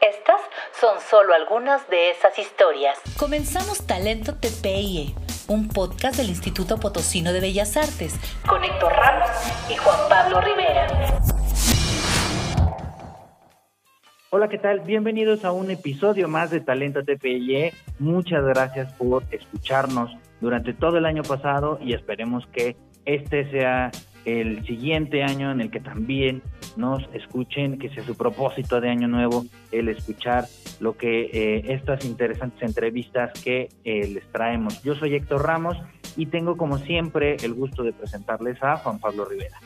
Estas son solo algunas de esas historias. Comenzamos Talento TPIE, un podcast del Instituto Potosino de Bellas Artes, con Héctor Ramos y Juan Pablo Rivera. Hola, ¿qué tal? Bienvenidos a un episodio más de Talento TPIE. Muchas gracias por escucharnos durante todo el año pasado y esperemos que este sea el siguiente año en el que también nos escuchen, que sea su propósito de año nuevo el escuchar lo que eh, estas interesantes entrevistas que eh, les traemos. Yo soy Héctor Ramos y tengo como siempre el gusto de presentarles a Juan Pablo Rivera.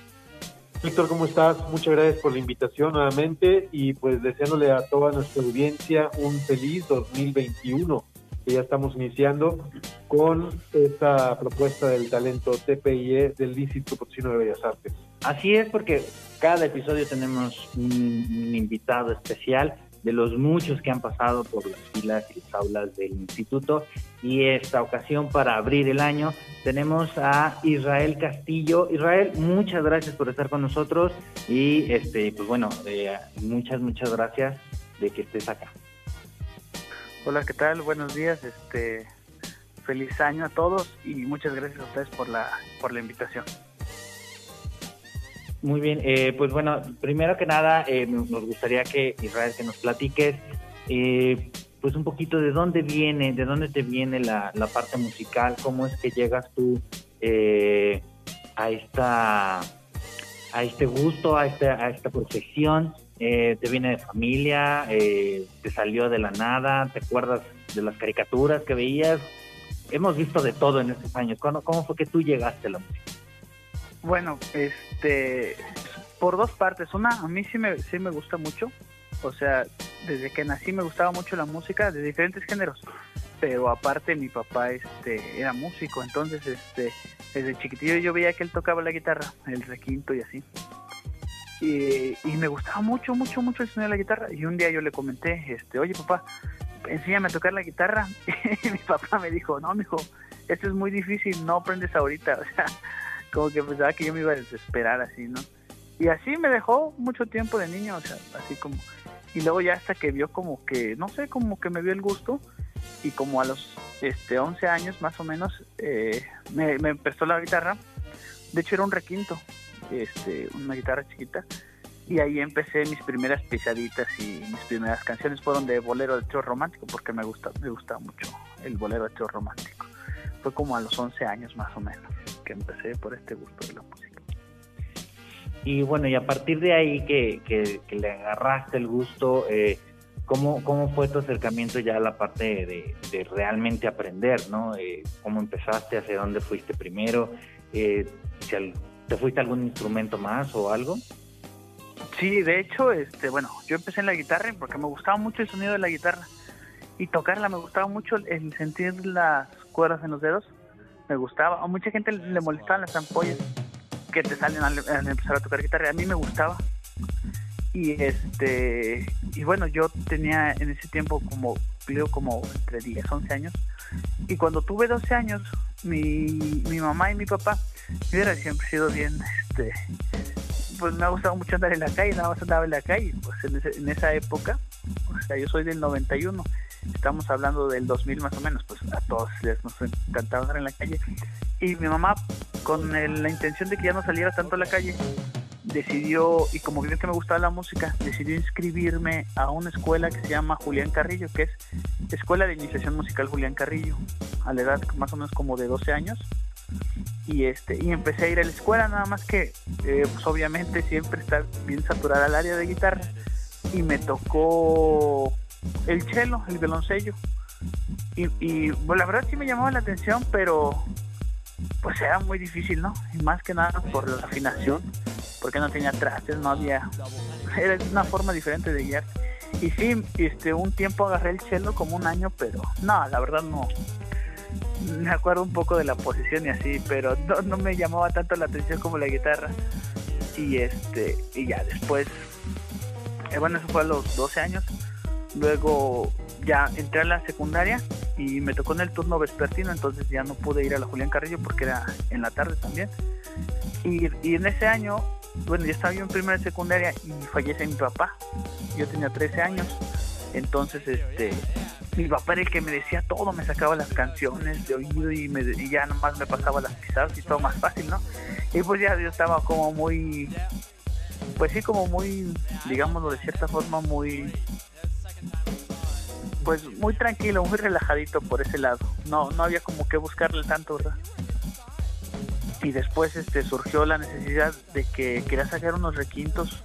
Héctor, ¿cómo estás? Muchas gracias por la invitación nuevamente y pues deseándole a toda nuestra audiencia un feliz 2021 que ya estamos iniciando con esta propuesta del talento TPIE del Instituto Potosino de Bellas Artes. Así es, porque cada episodio tenemos un, invitado especial de los muchos que han pasado por las filas y las aulas del instituto. Y esta ocasión, para abrir el año, tenemos a Israel Castillo. Israel, muchas gracias por estar con nosotros y, este, pues bueno, eh, muchas, muchas gracias de que estés acá. Hola, ¿qué tal? Buenos días. Este, feliz año a todos y muchas gracias a ustedes por la por la invitación. Muy bien, eh, pues bueno, primero que nada eh, nos gustaría que Israel que nos platiques, eh, pues un poquito de dónde viene, de dónde te viene la, la parte musical, cómo es que llegas tú a esta a este gusto, a esta a esta profesión eh, te viene de familia, eh, te salió de la nada, te acuerdas de las caricaturas que veías. Hemos visto de todo en estos años. ¿Cómo, fue que tú llegaste a la música? Bueno, este, por dos partes. Una, a mí sí me, sí me gusta mucho. O sea, desde que nací me gustaba mucho la música de diferentes géneros. Pero aparte mi papá este, era músico, entonces este, desde chiquitillo yo veía que él tocaba la guitarra, el requinto y así. Y, me gustaba mucho, mucho, mucho el sonido de la guitarra. Y un día yo le comenté, este, oye papá, enséñame a tocar la guitarra. Y mi papá me dijo, no, mijo, esto es muy difícil, no aprendes ahorita. O sea, como que pensaba que yo me iba a desesperar así, ¿no? Y así me dejó mucho tiempo de niño, o sea, así como... Y luego ya hasta que vio como que, no sé, como que me vio el gusto y como a los este 11 años más o menos eh, me, me prestó la guitarra. De hecho era un requinto, este, una guitarra chiquita. Y ahí empecé mis primeras pisaditas y mis primeras canciones fueron de bolero de trío romántico porque me gusta me gusta mucho el bolero de trío romántico. Fue como a los 11 años más o menos que empecé por este gusto de la música. Y bueno y a partir de ahí que, que, le agarraste el gusto eh, ¿cómo, ¿cómo fue tu acercamiento ya a la parte de, realmente aprender no eh, cómo empezaste hacia dónde fuiste primero eh, si ¿Te fuiste a algún instrumento más o algo? Sí, de hecho, este, bueno, yo empecé en la guitarra porque me gustaba mucho el sonido de la guitarra y tocarla, me gustaba mucho el sentir las cuerdas en los dedos, me gustaba. A mucha gente le molestaban las ampollas que te salen al, empezar a tocar guitarra, a mí me gustaba. Y este, y bueno, yo tenía en ese tiempo como, creo como entre 10, 11 años, y cuando tuve 12 años, mi, mi mamá y mi papá hubiera siempre sido bien, este, pues me ha gustado mucho andar en la calle, nada más andaba en la calle, pues en, esa época, o sea, yo soy del 91, estamos hablando del 2000 más o menos, pues a todos les nos encantaba andar en la calle. Y mi mamá, con la intención de que ya no saliera tanto a la calle, decidió, y como vio que me gustaba la música, decidió inscribirme a una escuela que se llama Julián Carrillo, que es Escuela de Iniciación Musical Julián Carrillo, a la edad más o menos como de 12 años y este y empecé a ir a la escuela nada más que eh, pues obviamente siempre está bien saturada el área de guitarra. Y me tocó el cello el violoncello. Y, y pues, la verdad sí me llamaba la atención pero pues era muy difícil no y más que nada por la afinación porque no tenía trastes no había era una forma diferente de guiar. Y sí este un tiempo agarré el cello como un año pero no la verdad no me acuerdo un poco de la posición y así, pero no, no me llamaba tanto la atención como la guitarra. Y este, y ya después, eh, bueno, eso fue a los 12 años. Luego ya entré a la secundaria y me tocó en el turno vespertino, entonces ya no pude ir a la Julián Carrillo porque era en la tarde también. Y, y en ese año, bueno, ya estaba yo en primera secundaria y fallece mi papá. Yo tenía 13 años. Entonces, este, mi papá era el que me decía todo, me sacaba las canciones de oído y, me, y ya nomás me pasaba las pisadas y todo más fácil, ¿no? Y pues ya yo estaba como muy, pues sí, como muy, digámoslo de cierta forma, muy, pues muy tranquilo, muy relajadito por ese lado. No, no había como que buscarle tanto, ¿verdad? Y después este surgió la necesidad de que quería sacar unos requintos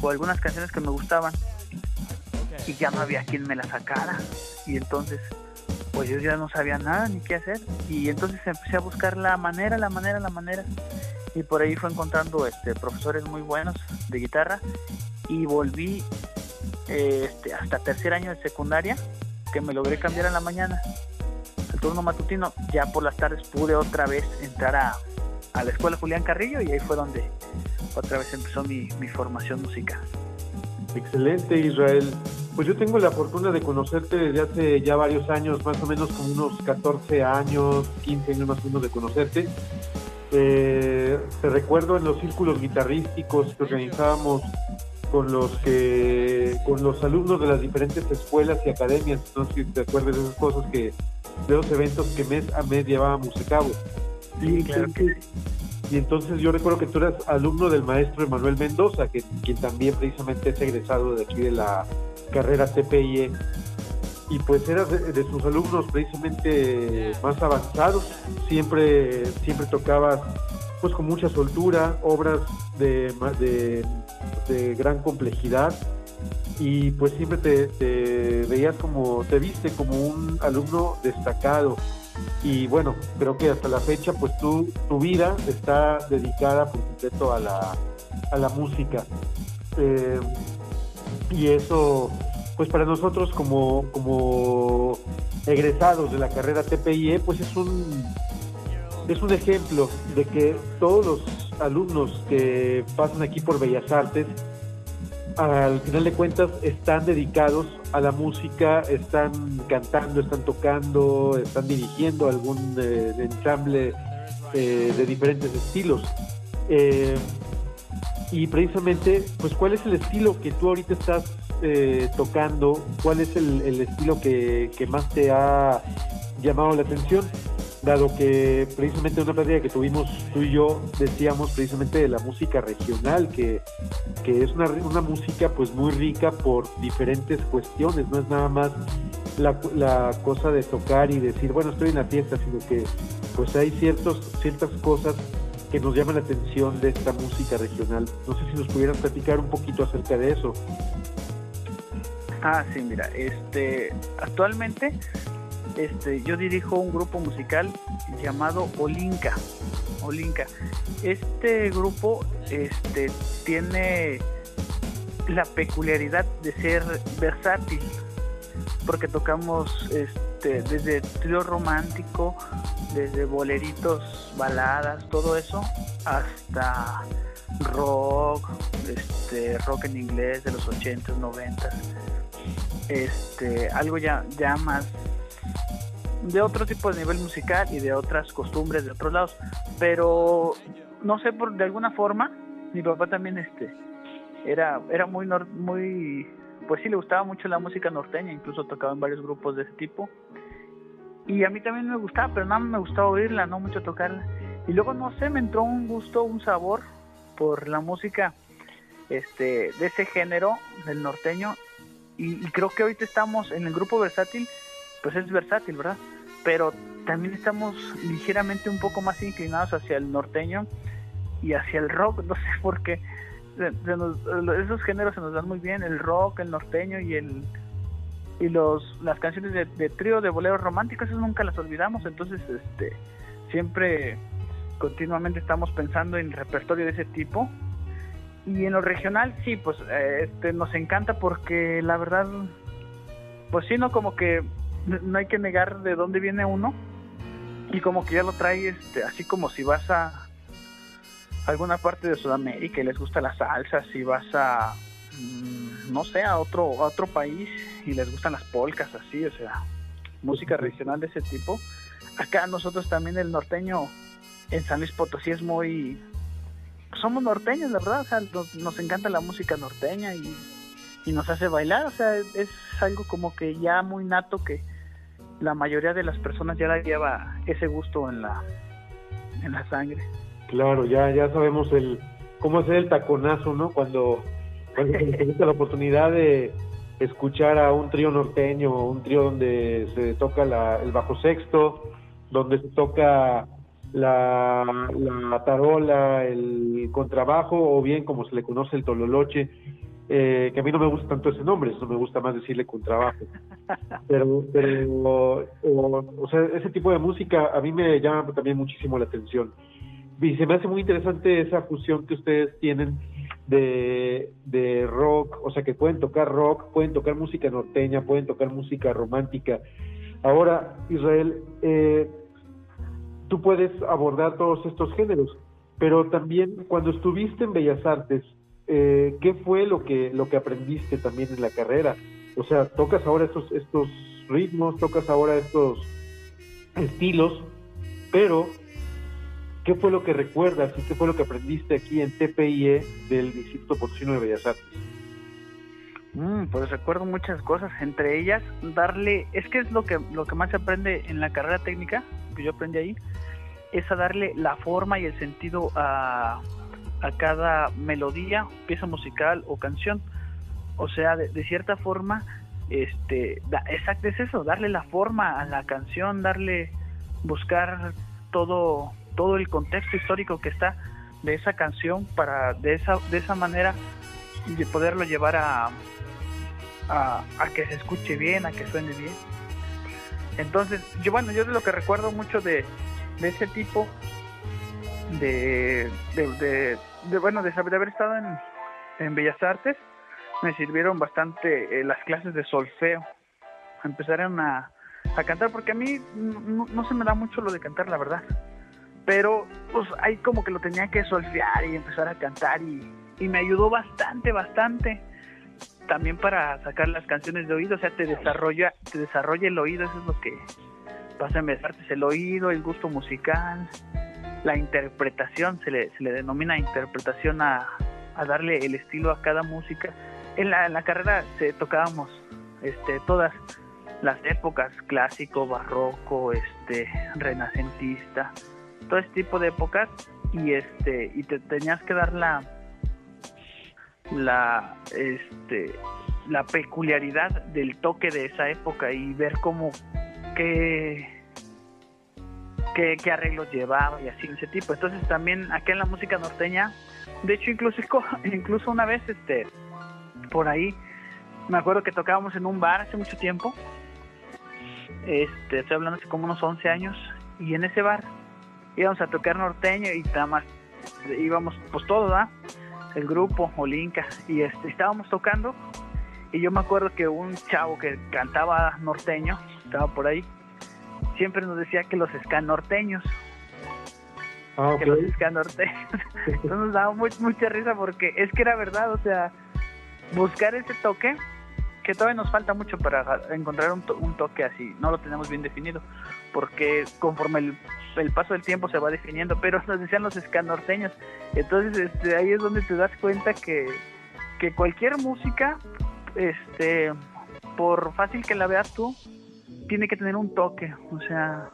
o algunas canciones que me gustaban y ya no había quien me la sacara. Y entonces pues yo ya no sabía nada ni qué hacer. Y entonces empecé a buscar la manera, la manera, la manera. Y por ahí fue encontrando este profesores muy buenos de guitarra. Y volví este, hasta tercer año de secundaria que me logré cambiar a la mañana el turno matutino. Ya por las tardes pude otra vez entrar a, a la escuela Julián Carrillo y ahí fue donde otra vez empezó mi, mi formación musical excelente Israel pues yo tengo la fortuna de conocerte desde hace ya varios años, más o menos como unos 14 años, 15 años más o menos de conocerte. Eh, te recuerdo en los círculos guitarrísticos que organizábamos con los que con los alumnos de las diferentes escuelas y academias, no sé si te acuerdas de esas cosas que de los eventos que mes a mes llevábamos a cabo. Sí, claro que y entonces yo recuerdo que tú eras alumno del maestro Emanuel Mendoza, quien también precisamente es egresado de aquí de la carrera TPIE y pues eras de, sus alumnos precisamente más avanzados, siempre, siempre tocabas pues con mucha soltura, obras de, de, gran complejidad. Y pues siempre te, veías como, te viste como un alumno destacado y bueno, creo que hasta la fecha pues tu, tu vida está dedicada por completo a la, a la música. Eh, y eso, pues para nosotros como, como egresados de la carrera TPIE, pues es un, es un ejemplo de que todos los alumnos que pasan aquí por Bellas Artes, al final de cuentas están dedicados a la música, están cantando, están tocando, están dirigiendo algún eh, ensamble eh, de diferentes estilos. Eh, y precisamente, pues, ¿cuál es el estilo que tú ahorita estás eh, tocando? ¿Cuál es el, estilo que, más te ha llamado la atención? Dado que precisamente en una plática que tuvimos tú y yo decíamos precisamente de la música regional, que, es una, una música pues muy rica por diferentes cuestiones, no es nada más la, la, cosa de tocar y decir, bueno, estoy en la fiesta, sino que pues hay ciertos, ciertas cosas que nos llama la atención de esta música regional. No sé si nos pudieran platicar un poquito acerca de eso. Ah, sí, mira, este, actualmente este, yo dirijo un grupo musical llamado Olinka. Olinka. Este grupo este, tiene la peculiaridad de ser versátil, porque tocamos este, desde trío romántico, desde boleritos, baladas, todo eso, hasta rock, este, rock en inglés de los 80s, 90 este, algo ya, ya más de otro tipo de nivel musical y de otras costumbres de otros lados, pero no sé por de alguna forma mi papá también este era era muy muy pues sí le gustaba mucho la música norteña, incluso tocaba en varios grupos de ese tipo y a mí también me gustaba, pero nada me gustaba oírla, no mucho tocarla. Y luego, no sé, me entró un gusto, un sabor por la música este de ese género, del norteño. Y, creo que ahorita estamos en el grupo versátil, pues es versátil, ¿verdad? Pero también estamos ligeramente un poco más inclinados hacia el norteño y hacia el rock, no sé por qué. esos géneros se nos dan muy bien, el rock, el norteño y el y los las canciones de, trío de boleros románticos eso nunca las olvidamos. Entonces este siempre continuamente estamos pensando en repertorio de ese tipo. Y en lo regional sí pues eh, este nos encanta porque la verdad pues sí no como que no hay que negar de dónde viene uno y como que ya lo trae este, así como si vas a alguna parte de Sudamérica y les gusta la salsa, si vas a mm, no sé, a otro a otro país y les gustan las polcas así, o sea, música regional de ese tipo. Acá nosotros también el norteño en San Luis Potosí es muy somos norteños, la verdad, o sea, nos, encanta la música norteña y, y nos hace bailar, o sea, es algo como que ya muy nato que la mayoría de las personas ya la lleva ese gusto en la en la sangre. Claro, ya ya sabemos el cómo hacer el taconazo, ¿no? Cuando cuando se necesita la oportunidad de escuchar a un trío norteño, un trío donde se toca la, el bajo sexto, donde se toca la, la tarola, el contrabajo, o bien como se le conoce el tololoche, eh, que a mí no me gusta tanto ese nombre, eso me gusta más decirle contrabajo. Pero, pero o, o, sea, ese tipo de música a mí me llama también muchísimo la atención. Y se me hace muy interesante esa fusión que ustedes tienen de, de rock, o sea, que pueden tocar rock, pueden tocar música norteña, pueden tocar música romántica. Ahora, Israel, eh, tú puedes abordar todos estos géneros, pero también cuando estuviste en Bellas Artes, eh, ¿qué fue lo que, lo que aprendiste también en la carrera? O sea, tocas ahora estos, estos ritmos, tocas ahora estos estilos, pero ¿qué fue lo que recuerdas y qué fue lo que aprendiste aquí en TPIE del Instituto Potosino de Bellas Artes? Mm, pues recuerdo muchas cosas, entre ellas darle, es que es lo que lo que más se aprende en la carrera técnica que yo aprendí ahí, es a darle la forma y el sentido a, a cada melodía, pieza musical o canción. O sea, de, cierta forma, este, exacto es eso, darle la forma a la canción, darle, buscar todo, todo el contexto histórico que está de esa canción para de esa, de esa manera de poderlo llevar a, a, a que se escuche bien, a que suene bien. Entonces, yo bueno, yo de lo que recuerdo mucho de, de ese tipo de, de, de, bueno, de, haber estado en, en Bellas Artes, me sirvieron bastante eh, las clases de solfeo. Empezaron a, a cantar, porque a mí no, se me da mucho lo de cantar, la verdad. Pero pues ahí como que lo tenía que solfear y empezar a cantar y, y me ayudó bastante, bastante. También para sacar las canciones de oído, o sea, te desarrolla, te desarrolla el oído, eso es lo que pasa en Bellas Artes, el oído, el gusto musical, la interpretación, se le, se le denomina interpretación a, a, darle el estilo a cada música. En la, la carrera se tocábamos este, todas las épocas, clásico, barroco, este, renacentista, todo ese tipo de épocas y este y te tenías que dar la la este la peculiaridad del toque de esa época y ver cómo qué qué, arreglos llevaba y así ese tipo. Entonces también acá en la música norteña, de hecho incluso incluso una vez este por ahí me acuerdo que tocábamos en un bar hace mucho tiempo. Este, estoy hablando hace como unos 11 años y en ese bar íbamos a tocar norteño y nada más íbamos pues todo, ¿verdad? El grupo Olinka y este estábamos tocando y yo me acuerdo que un chavo que cantaba norteño estaba por ahí siempre nos decía que los ska norteños. Ah, que los ska norteños. Entonces nos daba mucha risa porque es que era verdad, o sea, buscar ese toque, que todavía nos falta mucho para encontrar un, un toque así, no lo tenemos bien definido, porque conforme el, el, paso del tiempo se va definiendo, pero nos decían los ska norteños. Entonces este, ahí es donde te das cuenta que, que cualquier música, este, por fácil que la veas tú, tiene que tener un toque, o sea,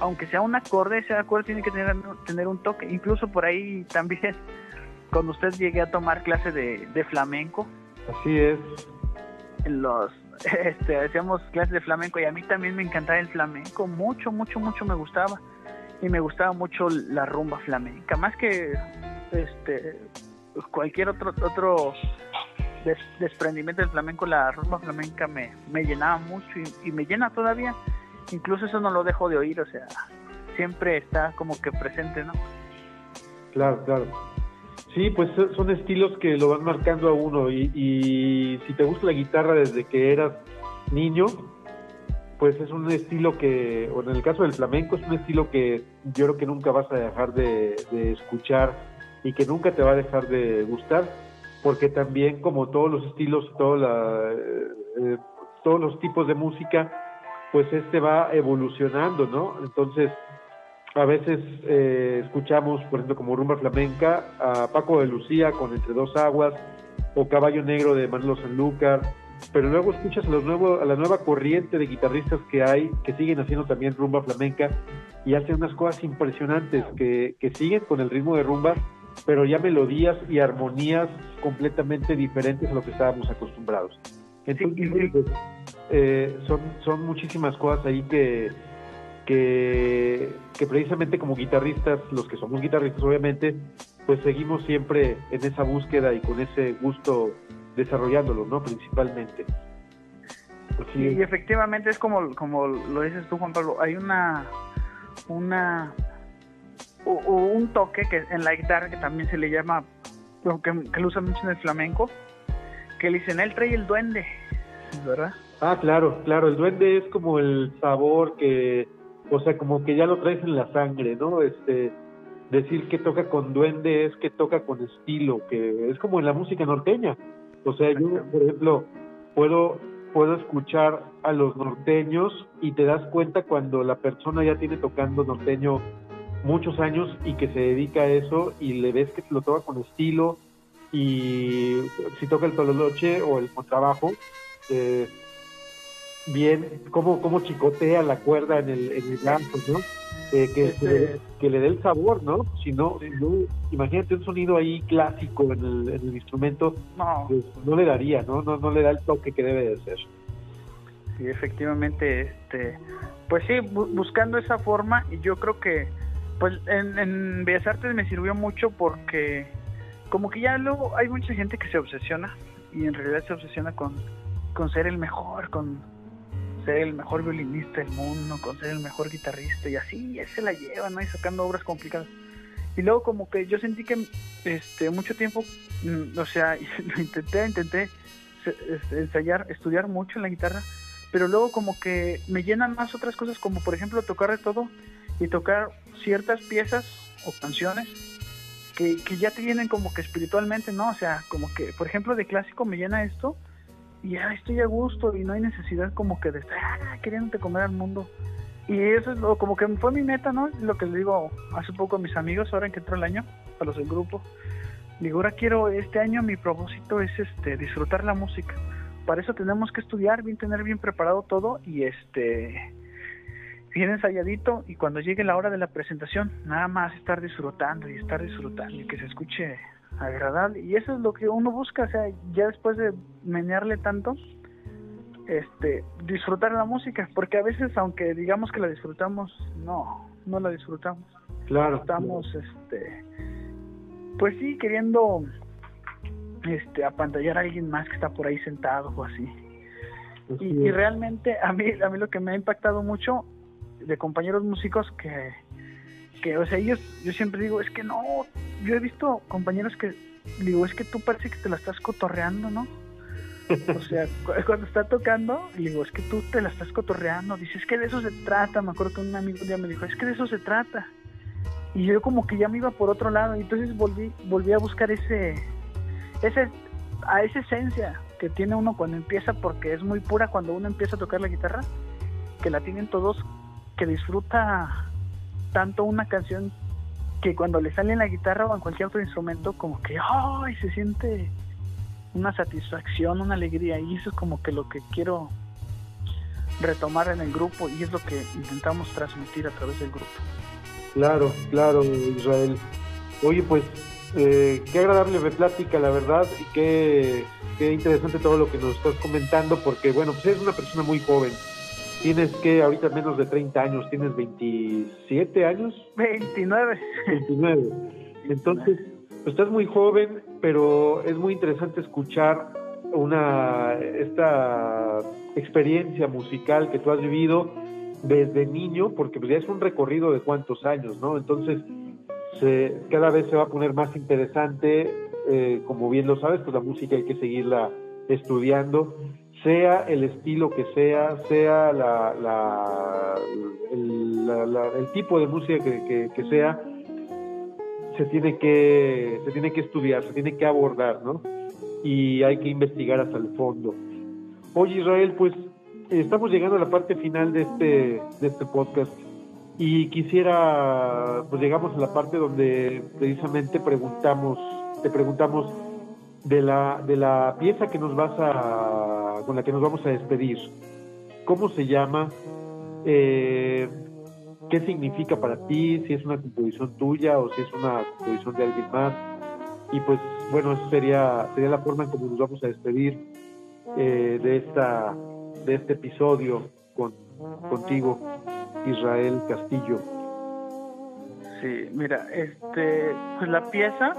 aunque sea un acorde, ese acorde tiene que tener, tener un toque. Incluso por ahí también, cuando usted llegue a tomar clase de, de flamenco. Así es. En los, este, hacíamos clases de flamenco y a mí también me encantaba el flamenco, mucho, mucho, mucho me gustaba. Y me gustaba mucho la rumba flamenca, más que este cualquier otro otro desprendimiento del flamenco, la rumba flamenca me, me llenaba mucho y, me llena todavía. Incluso eso no lo dejo de oír, o sea, siempre está como que presente, ¿no? Claro, claro. Sí, pues son estilos que lo van marcando a uno y, si te gusta la guitarra desde que eras niño, pues es un estilo que, o en el caso del flamenco, es un estilo que yo creo que nunca vas a dejar de, escuchar y que nunca te va a dejar de gustar, porque también como todos los estilos, la, eh, todos los tipos de música, pues este va evolucionando, ¿no? Entonces, a veces eh, escuchamos, por ejemplo, como rumba flamenca, a Paco de Lucía con Entre Dos Aguas, o Caballo Negro de Manolo Sanlúcar, pero luego escuchas a, la nueva corriente de guitarristas que hay, que siguen haciendo también rumba flamenca y hacen unas cosas impresionantes, que siguen con el ritmo de rumba, pero ya melodías y armonías completamente diferentes a lo que estábamos acostumbrados. Entonces, pues, eh, son, son muchísimas cosas ahí que, que, que precisamente como guitarristas, los que somos guitarristas obviamente, pues seguimos siempre en esa búsqueda y con ese gusto desarrollándolo, ¿no? Principalmente. Pues y efectivamente es como, como lo dices tú, Juan Pablo, hay una, una, un toque que en la guitarra que también se le llama, que, que lo usan mucho en el flamenco, que le dicen, él trae el duende, ¿verdad? Ah, claro, claro, el duende es como el sabor que, o sea, como que ya lo traes en la sangre, ¿no? Este, decir que toca con duende es que toca con estilo, que es como en la música norteña. O sea, yo, por ejemplo, puedo puedo escuchar a los norteños y te das cuenta cuando la persona ya tiene tocando norteño muchos años y que se dedica a eso y le ves que lo toca con estilo y si toca el tololoche o el contrabajo, eh, bien, cómo, cómo chicotea la cuerda en el, en el ¿no? Eh, que, este que, le, dé el sabor, ¿no? Si no, imagínate un sonido ahí clásico en el, en el instrumento, no. Pues, no le daría, ¿no? ¿no? No le da el toque que debe de ser. Sí, efectivamente, este, pues sí, buscando esa forma, y yo creo que, pues en, Bellas Artes me sirvió mucho porque como que ya luego hay mucha gente que se obsesiona y en realidad se obsesiona con, con ser el mejor, con ser el mejor violinista del mundo, con ser el mejor guitarrista y así, se la lleva, ¿no? Sacando obras complicadas. Y luego como que yo sentí que este mucho tiempo, mm, o sea, lo intenté, intenté este, ensayar, estudiar mucho en la guitarra, pero luego como que me llenan más otras cosas, como por ejemplo tocar de todo y tocar ciertas piezas o canciones que, que ya te llenen como que espiritualmente, ¿no? O sea, como que, por ejemplo, de clásico me llena esto y ya estoy a gusto y no hay necesidad como que de estar ah, queriéndote comer al mundo. Y eso es lo, como que fue mi meta, ¿no? Lo que le digo hace poco a mis amigos, ahora en que entró el año, a los del grupo. Digo, ahora quiero, este año mi propósito es este disfrutar la música. Para eso tenemos que estudiar, bien tener bien preparado todo y este bien ensayadito y cuando llegue la hora de la presentación, nada más estar disfrutando y estar disfrutando y que se escuche agradable y eso es lo que uno busca, o sea, ya después de menearle tanto, este, disfrutar la música, porque a veces aunque digamos que la disfrutamos, no, no la disfrutamos. Claro. Estamos, este, pues sí, queriendo, este, apantallar a alguien más que está por ahí sentado o así. Y, y, realmente a mí, a mí lo que me ha impactado mucho de compañeros músicos que que, o sea, ellos, yo siempre digo, es que no, yo he visto compañeros que, digo, es que tú parece que te la estás cotorreando, ¿no? O sea, cuando está tocando, digo, es que tú te la estás cotorreando, dices, es que de eso se trata, me acuerdo que un amigo un día me dijo, es que de eso se trata. Y yo como que ya me iba por otro lado, y entonces volví, volví a buscar ese, ese, a esa esencia que tiene uno cuando empieza, porque es muy pura cuando uno empieza a tocar la guitarra, que la tienen todos, que disfruta tanto una canción que cuando le sale en la guitarra o en cualquier otro instrumento, como que ¡ay! se siente una satisfacción, una alegría. Y eso es como que lo que quiero retomar en el grupo y es lo que intentamos transmitir a través del grupo. Claro, claro, Israel. Oye, pues eh, qué agradable plática, la verdad, y qué, qué interesante todo lo que nos estás comentando, porque bueno, pues eres una persona muy joven Tienes que, ahorita menos de 30 años, tienes 27 años. 29. 29. Entonces, pues estás muy joven, pero es muy interesante escuchar una esta experiencia musical que tú has vivido desde niño, porque pues ya es un recorrido de cuántos años, ¿no? Entonces, se, cada vez se va a poner más interesante, eh, como bien lo sabes, pues la música hay que seguirla estudiando sea el estilo que sea, sea la, el, tipo de música que, que, sea, se tiene que se tiene que estudiar, se tiene que abordar, ¿no? Y hay que investigar hasta el fondo. Oye Israel, pues estamos llegando a la parte final de este de este podcast y quisiera, pues llegamos a la parte donde precisamente preguntamos, te preguntamos de la de la pieza que nos vas a con la que nos vamos a despedir. ¿Cómo se llama? Eh, ¿Qué significa para ti? Si es una composición tuya o si es una composición de alguien más. Y pues bueno, eso sería, sería la forma en cómo nos vamos a despedir eh, de, esta, de este episodio con, contigo, Israel Castillo. Sí, mira, este, pues la pieza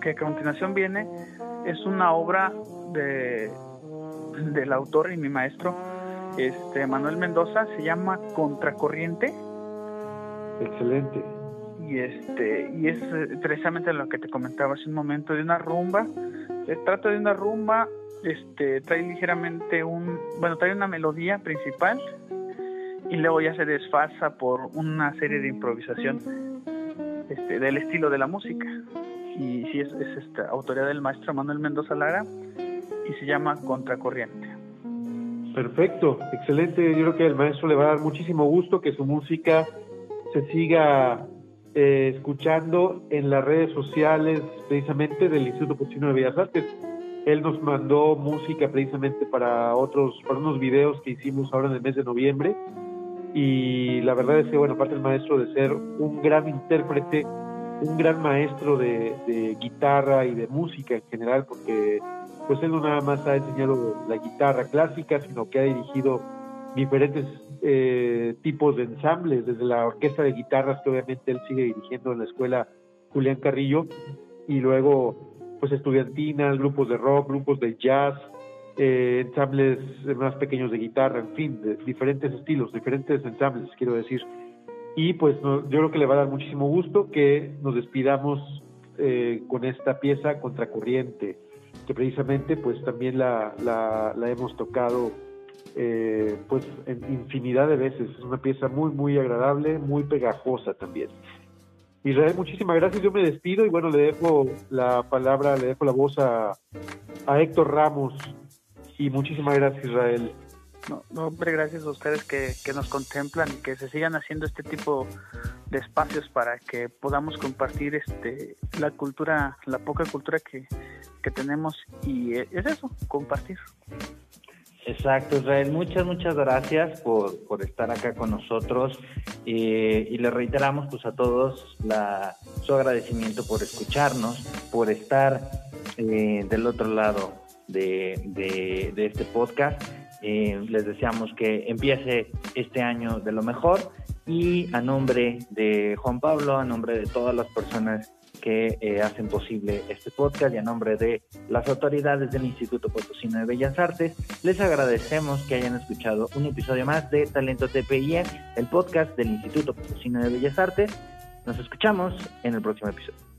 que a continuación viene es una obra de del autor y mi maestro, este Manuel Mendoza, se llama Contracorriente. Excelente. Y este y es eh, precisamente lo que te comentaba hace un momento de una rumba. Se trata de una rumba, este trae ligeramente un, bueno, trae una melodía principal y luego ya se desfasa por una serie de improvisación este, del estilo de la música. Y si es, es esta autoría del maestro Manuel Mendoza Lara y se llama Contracorriente. Perfecto, excelente. Yo creo que al maestro le va a dar muchísimo gusto que su música se siga eh, escuchando en las redes sociales precisamente del Instituto Potosino de Bellas Artes. Él nos mandó música precisamente para otros, para unos videos que hicimos ahora en el mes de noviembre. Y la verdad es que, bueno, aparte el maestro de ser un gran intérprete, un gran maestro de, de guitarra y de música en general, porque pues él no nada más ha enseñado la guitarra clásica, sino que ha dirigido diferentes eh, tipos de ensambles, desde la orquesta de guitarras que obviamente él sigue dirigiendo en la escuela Julián Carrillo, y luego pues estudiantinas, grupos de rock, grupos de jazz, eh, ensambles más pequeños de guitarra, en fin, de diferentes estilos, diferentes ensambles, quiero decir. Y pues yo creo que le va a dar muchísimo gusto que nos despidamos eh, con esta pieza Contracorriente que precisamente pues también la, la, hemos tocado eh, pues en infinidad de veces. Es una pieza muy, muy agradable, muy pegajosa también. Israel, muchísimas gracias. Yo me despido y bueno, le dejo la palabra, le dejo la voz a, a Héctor Ramos. Y muchísimas gracias, Israel. No, no, hombre, gracias a ustedes que, que nos contemplan y que se sigan haciendo este tipo de espacios para que podamos compartir este la cultura, la poca cultura que, que tenemos y es eso, compartir. Exacto, Israel. Muchas, muchas gracias por, por estar acá con nosotros eh, y le reiteramos pues a todos la, su agradecimiento por escucharnos, por estar eh, del otro lado de, de, este podcast. Eh, les deseamos que empiece este año de lo mejor y a nombre de Juan Pablo, a nombre de todas las personas que eh, hacen posible este podcast y a nombre de las autoridades del Instituto Potosino de Bellas Artes, les agradecemos que hayan escuchado un episodio más de Talento TPIE, el podcast del Instituto Potosino de Bellas Artes. Nos escuchamos en el próximo episodio.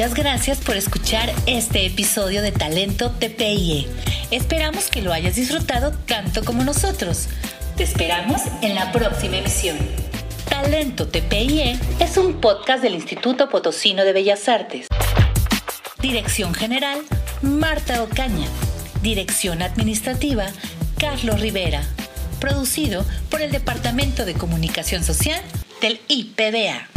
Muchas gracias por escuchar este episodio de Talento TPIE. Esperamos que lo hayas disfrutado tanto como nosotros. Te esperamos en la próxima emisión. Talento TPIE es un podcast del Instituto Potosino de Bellas Artes. Dirección General, Marta Ocaña. Dirección Administrativa, Carlos Rivera. Producido por el Departamento de Comunicación Social del IPBA.